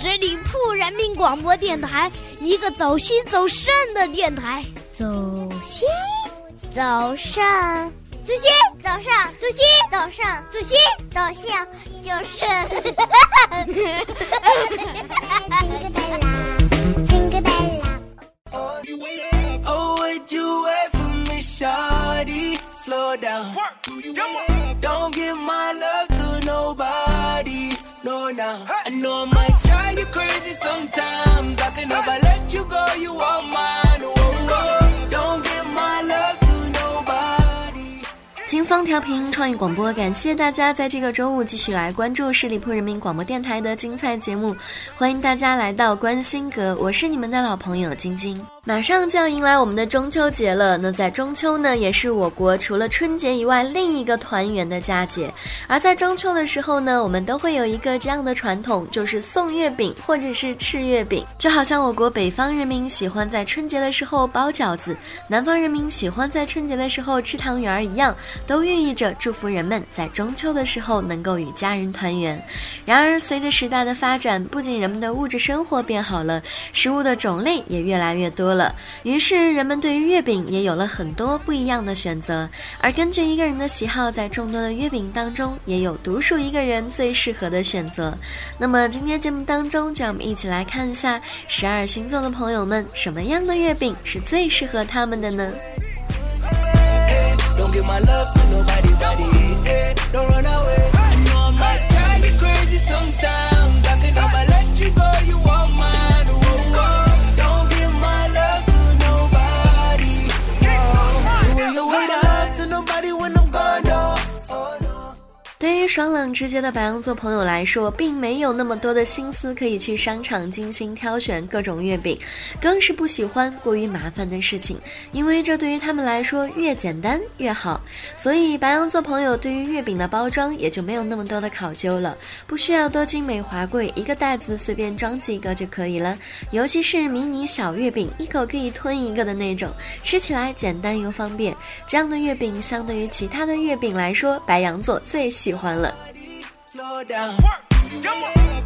十里铺人民广播电台，一个走心走肾的电台，走心走肾，走心走肾，走心走肾，走心走肾，走肾。Sometimes. I can never let you go. You are mine. Whoa, whoa. Don't give my love to nobody. 轻松调频创意广播，感谢大家在这个周五继续来关注十里铺人民广播电台的精彩节目，欢迎大家来到关心阁，我是你们的老朋友晶晶。马上就要迎来我们的中秋节了，那在中秋呢，也是我国除了春节以外另一个团圆的佳节。而在中秋的时候呢，我们都会有一个这样的传统，就是送月饼或者是吃月饼。就好像我国北方人民喜欢在春节的时候包饺子，南方人民喜欢在春节的时候吃汤圆儿一样，都寓意着祝福人们在中秋的时候能够与家人团圆。然而，随着时代的发展，不仅人们的物质生活变好了，食物的种类也越来越多了。于是，人们对于月饼也有了很多不一样的选择。而根据一个人的喜好，在众多的月饼当中，也有独属一个人最适合的选择。那么，今天节目当中，就让我们一起来看一下十二星座的朋友们，什么样的月饼是最适合他们的呢？爽朗直接的白羊座朋友来说，并没有那么多的心思可以去商场精心挑选各种月饼，更是不喜欢过于麻烦的事情，因为这对于他们来说越简单越好。所以白羊座朋友对于月饼的包装也就没有那么多的考究了，不需要多精美华贵，一个袋子随便装几个就可以了。尤其是迷你小月饼，一口可以吞一个的那种，吃起来简单又方便。这样的月饼相对于其他的月饼来说，白羊座最喜欢了。Slow down.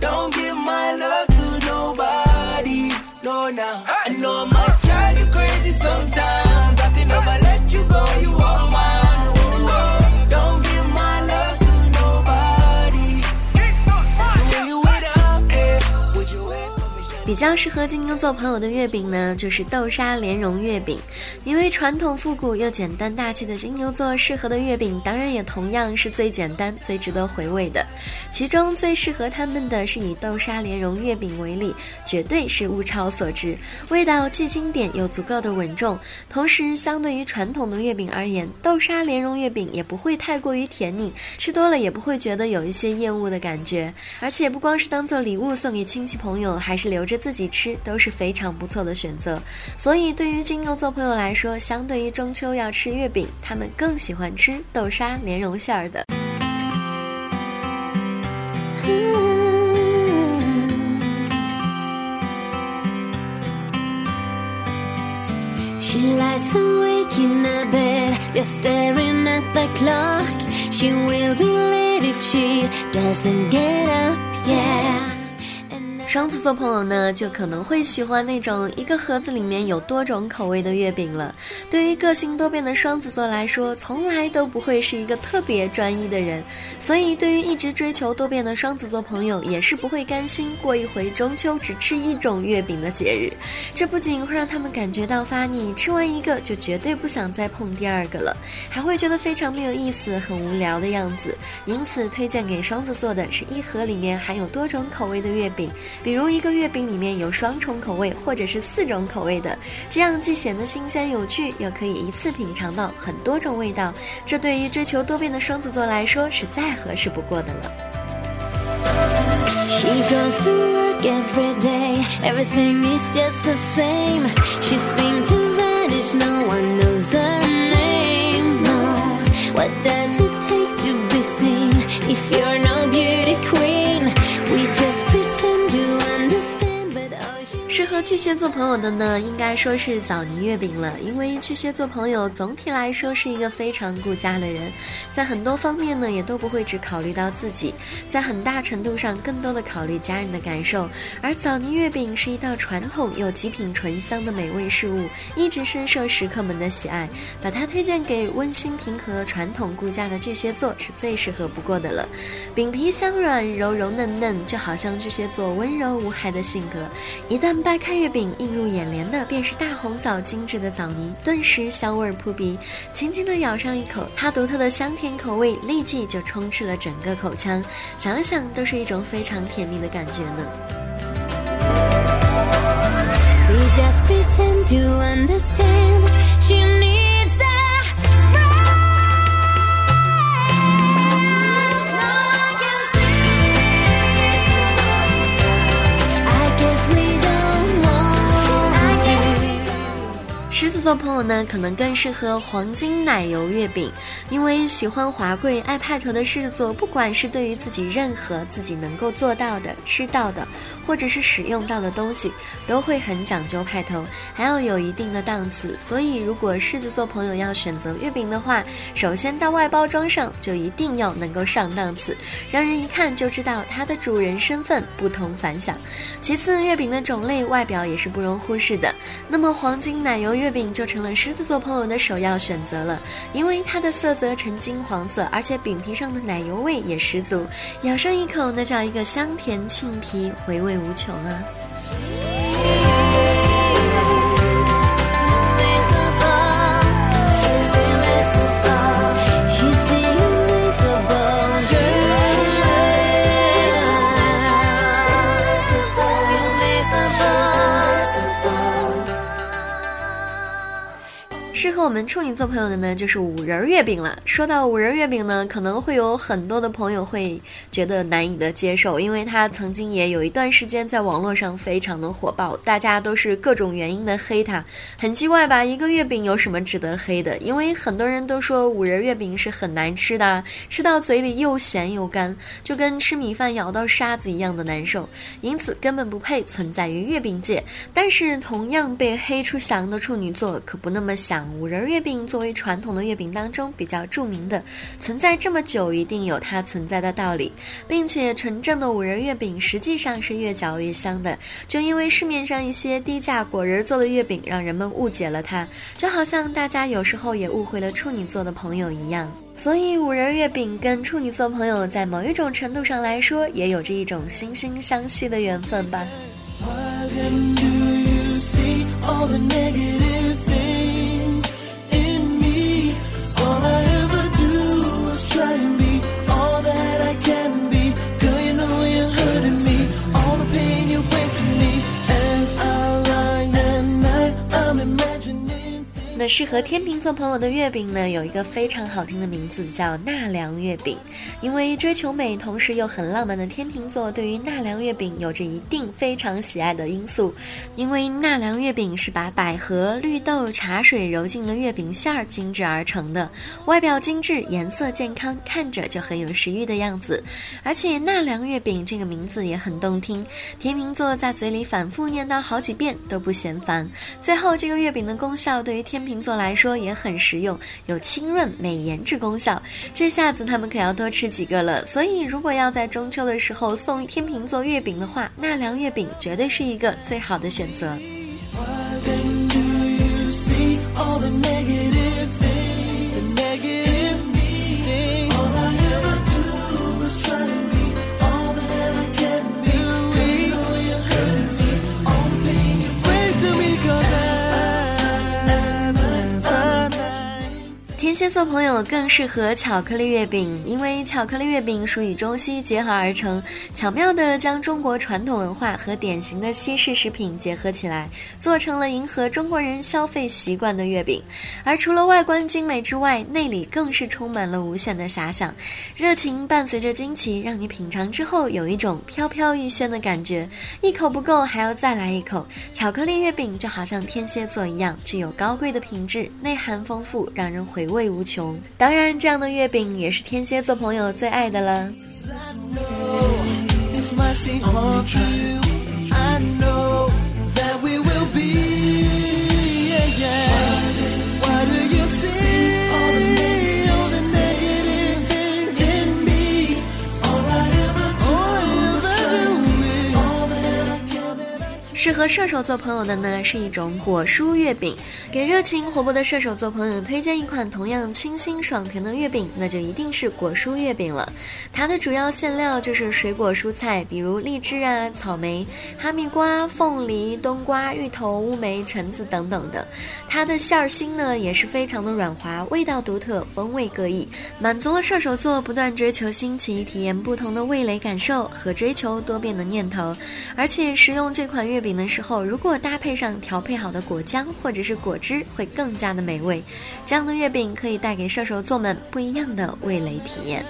Don't give my love to nobody. No, now. I know I might drive you crazy sometimes. 比较适合金牛座朋友的月饼呢，就是豆沙莲蓉月饼。因为传统复古又简单大气的金牛座适合的月饼，当然也同样是最简单、最值得回味的。其中最适合他们的是以豆沙莲蓉月饼为例，绝对是物超所值，味道既经典又足够的稳重。同时，相对于传统的月饼而言，豆沙莲蓉月饼也不会太过于甜腻，吃多了也不会觉得有一些厌恶的感觉。而且不光是当做礼物送给亲戚朋友，还是留着自己吃，都是非常不错的选择。所以，对于金牛座朋友来说，相对于中秋要吃月饼，他们更喜欢吃豆沙莲蓉馅儿的。She lies awake in the bed, just staring at the clock. She will be late if she doesn't get up, yeah. 双子座朋友呢，就可能会喜欢那种一个盒子里面有多种口味的月饼了。对于个性多变的双子座来说，从来都不会是一个特别专一的人，所以对于一直追求多变的双子座朋友，也是不会甘心过一回中秋只吃一种月饼的节日。这不仅会让他们感觉到发腻，吃完一个就绝对不想再碰第二个了，还会觉得非常没有意思、很无聊的样子。因此，推荐给双子座的是一盒里面含有多种口味的月饼，比如一个月饼里面有双重口味或者是四种口味的，这样既显得新鲜有趣，又可以一次品尝到很多种味道。这对于追求多变的双子座来说是再合适不过的了。巨蟹座朋友的呢，应该说是枣泥月饼了。因为巨蟹座朋友总体来说是一个非常顾家的人，在很多方面呢，也都不会只考虑到自己，在很大程度上更多的考虑家人的感受。而枣泥月饼是一道传统又极品醇香的美味事物，一直深受食客们的喜爱。把它推荐给温馨平和、传统顾家的巨蟹座是最适合不过的了。饼皮香软、柔柔嫩嫩，就好像巨蟹座温柔无害的性格。一旦掰开月饼，映入眼帘的便是大红枣精致的枣泥，顿时香味扑鼻。轻轻的咬上一口，它独特的香甜口味立即就充斥了整个口腔，想想都是一种非常甜蜜的感觉呢。We just pretend to understand. 座朋友呢，可能更适合黄金奶油月饼，因为喜欢华贵、爱派头的狮子座，不管是对于自己任何自己能够做到的、吃到的，或者是使用到的东西，都会很讲究派头，还要有一定的档次。所以，如果狮子座朋友要选择月饼的话，首先在外包装上就一定要能够上档次，让人一看就知道它的主人身份不同凡响。其次，月饼的种类、外表也是不容忽视的。那么，黄金奶油月饼就成了狮子座朋友的首要选择了，因为它的色泽呈金黄色，而且饼皮上的奶油味也十足，咬上一口，那叫一个香甜沁皮，回味无穷啊！适合我们处女座朋友的呢，就是五仁月饼了。说到五仁月饼呢，可能会有很多的朋友会觉得难以的接受，因为它曾经也有一段时间在网络上非常的火爆，大家都是各种原因的黑它。很奇怪吧？一个月饼有什么值得黑的？因为很多人都说五仁月饼是很难吃的，吃到嘴里又咸又干，就跟吃米饭咬到沙子一样的难受，因此根本不配存在于月饼界。但是同样被黑出翔的处女座可不那么想。五仁月饼作为传统的月饼当中比较著名的，存在这么久，一定有它存在的道理，并且纯正的五仁月饼实际上是越嚼越香的。就因为市面上一些低价果仁做的月饼，让人们误解了它，就好像大家有时候也误会了处女座的朋友一样。所以五仁月饼跟处女座朋友在某一种程度上来说，也有着一种惺惺相惜的缘分吧。Why then do you see all the negative 适合天秤座朋友的月饼呢，有一个非常好听的名字，叫纳凉月饼。因为追求美，同时又很浪漫的天秤座，对于纳凉月饼有着一定非常喜爱的因素。因为纳凉月饼是把百合、绿豆、茶水揉进了月饼馅儿精制而成的，外表精致，颜色健康，看着就很有食欲的样子。而且纳凉月饼这个名字也很动听，天秤座在嘴里反复念叨好几遍都不嫌烦。最后，这个月饼的功效对于天秤座来说也很实用，有清润、美颜之功效。这下子他们可要多吃几个了。所以，如果要在中秋的时候送天秤座月饼的话，纳凉月饼绝对是一个最好的选择。天蝎座朋友更适合巧克力月饼，因为巧克力月饼属于中西结合而成，巧妙地将中国传统文化和典型的西式食品结合起来，做成了迎合中国人消费习惯的月饼。而除了外观精美之外，内里更是充满了无限的遐想，热情伴随着惊奇，让你品尝之后有一种飘飘欲仙的感觉。一口不够，还要再来一口。巧克力月饼就好像天蝎座一样，具有高贵的品质，内涵丰富，让人回味味无穷。当然，这样的月饼也是天蝎座朋友最爱的了。和射手座朋友的呢是一种果蔬月饼。给热情活泼的射手座朋友推荐一款同样清新爽甜的月饼，那就一定是果蔬月饼了。它的主要馅料就是水果蔬菜，比如荔枝啊、草莓、哈密瓜、凤梨、冬瓜、芋头、乌梅、橙子等等的。它的馅儿心呢也是非常的软滑，味道独特，风味各异，满足了射手座不断追求新奇、体验不同的味蕾感受和追求多变的念头。而且食用这款月饼。的时候，如果搭配上调配好的果浆或者是果汁，会更加的美味。这样的月饼可以带给射手座们不一样的味蕾体验。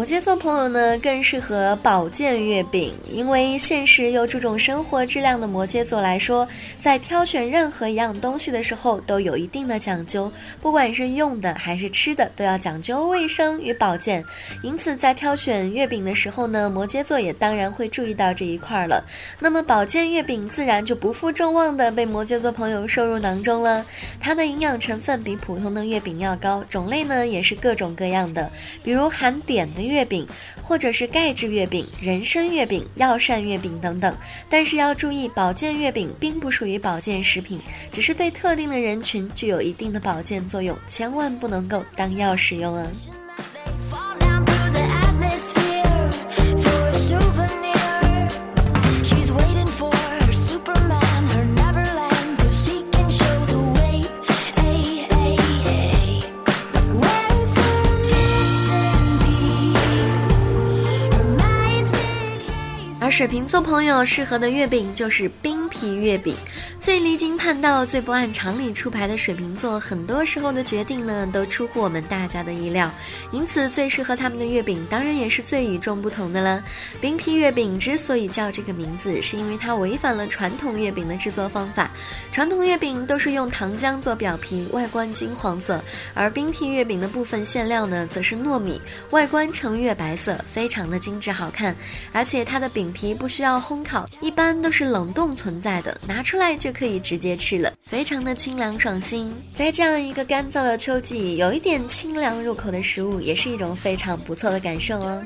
摩羯座朋友呢，更适合保健月饼，因为现实又注重生活质量的摩羯座来说，在挑选任何一样东西的时候都有一定的讲究，不管是用的还是吃的，都要讲究卫生与保健。因此，在挑选月饼的时候呢，摩羯座也当然会注意到这一块了。那么，保健月饼自然就不负众望的被摩羯座朋友收入囊中了。它的营养成分比普通的月饼要高，种类呢也是各种各样的，比如含碘的。月月饼，或者是钙质月饼、人参月饼、药膳月饼等等，但是要注意，保健月饼并不属于保健食品，只是对特定的人群具有一定的保健作用，千万不能够当药使用啊。水瓶座朋友适合的月饼就是冰皮月饼。最离经叛道、最不按常理出牌的水瓶座，很多时候的决定呢，都出乎我们大家的意料。因此，最适合他们的月饼，当然也是最与众不同的了。冰皮月饼之所以叫这个名字，是因为它违反了传统月饼的制作方法。传统月饼都是用糖浆做表皮，外观金黄色；而冰皮月饼的部分馅料呢，则是糯米，外观呈月白色，非常的精致好看。而且它的饼皮不需要烘烤，一般都是冷冻存在的，拿出来就。可以直接吃了，非常的清凉爽心。在这样一个干燥的秋季，有一点清凉入口的食物，也是一种非常不错的感受哦。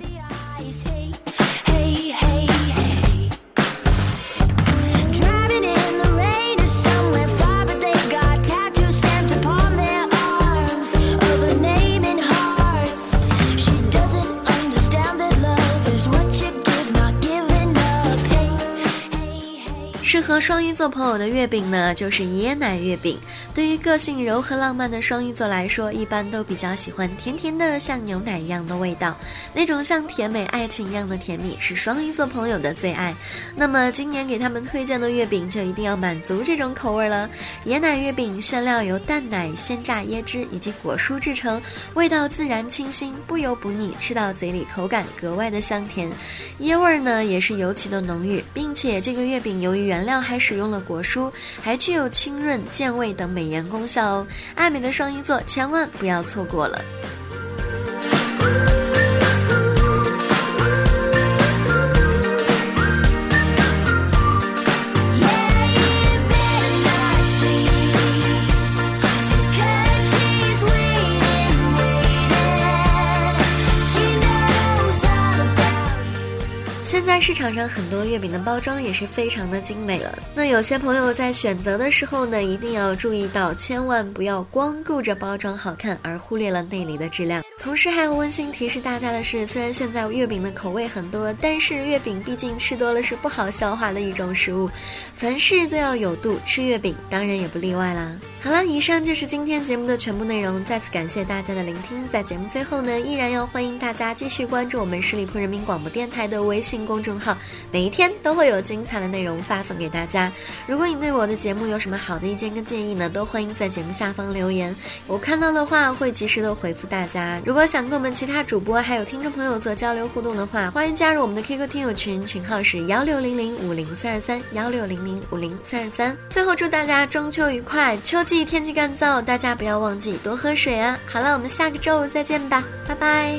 合双鱼座朋友的月饼呢，就是椰奶月饼。对于个性柔和浪漫的双鱼座来说，一般都比较喜欢甜甜的，像牛奶一样的味道。那种像甜美爱情一样的甜蜜，是双鱼座朋友的最爱。那么今年给他们推荐的月饼，就一定要满足这种口味了。椰奶月饼馅料由淡奶、鲜榨椰汁以及果蔬制成，味道自然清新，不油不腻，吃到嘴里口感格外的香甜。椰味儿呢也是尤其的浓郁，并且这个月饼由于原料还使用了果蔬，还具有清润、健胃等美颜功效哦。爱美的双鱼座千万不要错过了。市场上很多月饼的包装也是非常的精美了。那有些朋友在选择的时候呢，一定要注意到，千万不要光顾着包装好看而忽略了内里的质量。同时还要温馨提示大家的是，虽然现在月饼的口味很多，但是月饼毕竟吃多了是不好消化的一种食物，凡事都要有度，吃月饼当然也不例外啦。好了，以上就是今天节目的全部内容。再次感谢大家的聆听。在节目最后呢，依然要欢迎大家继续关注我们十里铺人民广播电台的微信公众号，每一天都会有精彩的内容发送给大家。如果你对我的节目有什么好的意见跟建议呢，都欢迎在节目下方留言，我看到的话会及时的回复大家。如果想跟我们其他主播还有听众朋友做交流互动的话，欢迎加入我们的 QQ 听友群，群号是幺六零零五零三二三幺六零零五零三二三。最后祝大家中秋愉快，秋季。天气干燥，大家不要忘记多喝水啊！好了，我们下个周五再见吧，拜拜。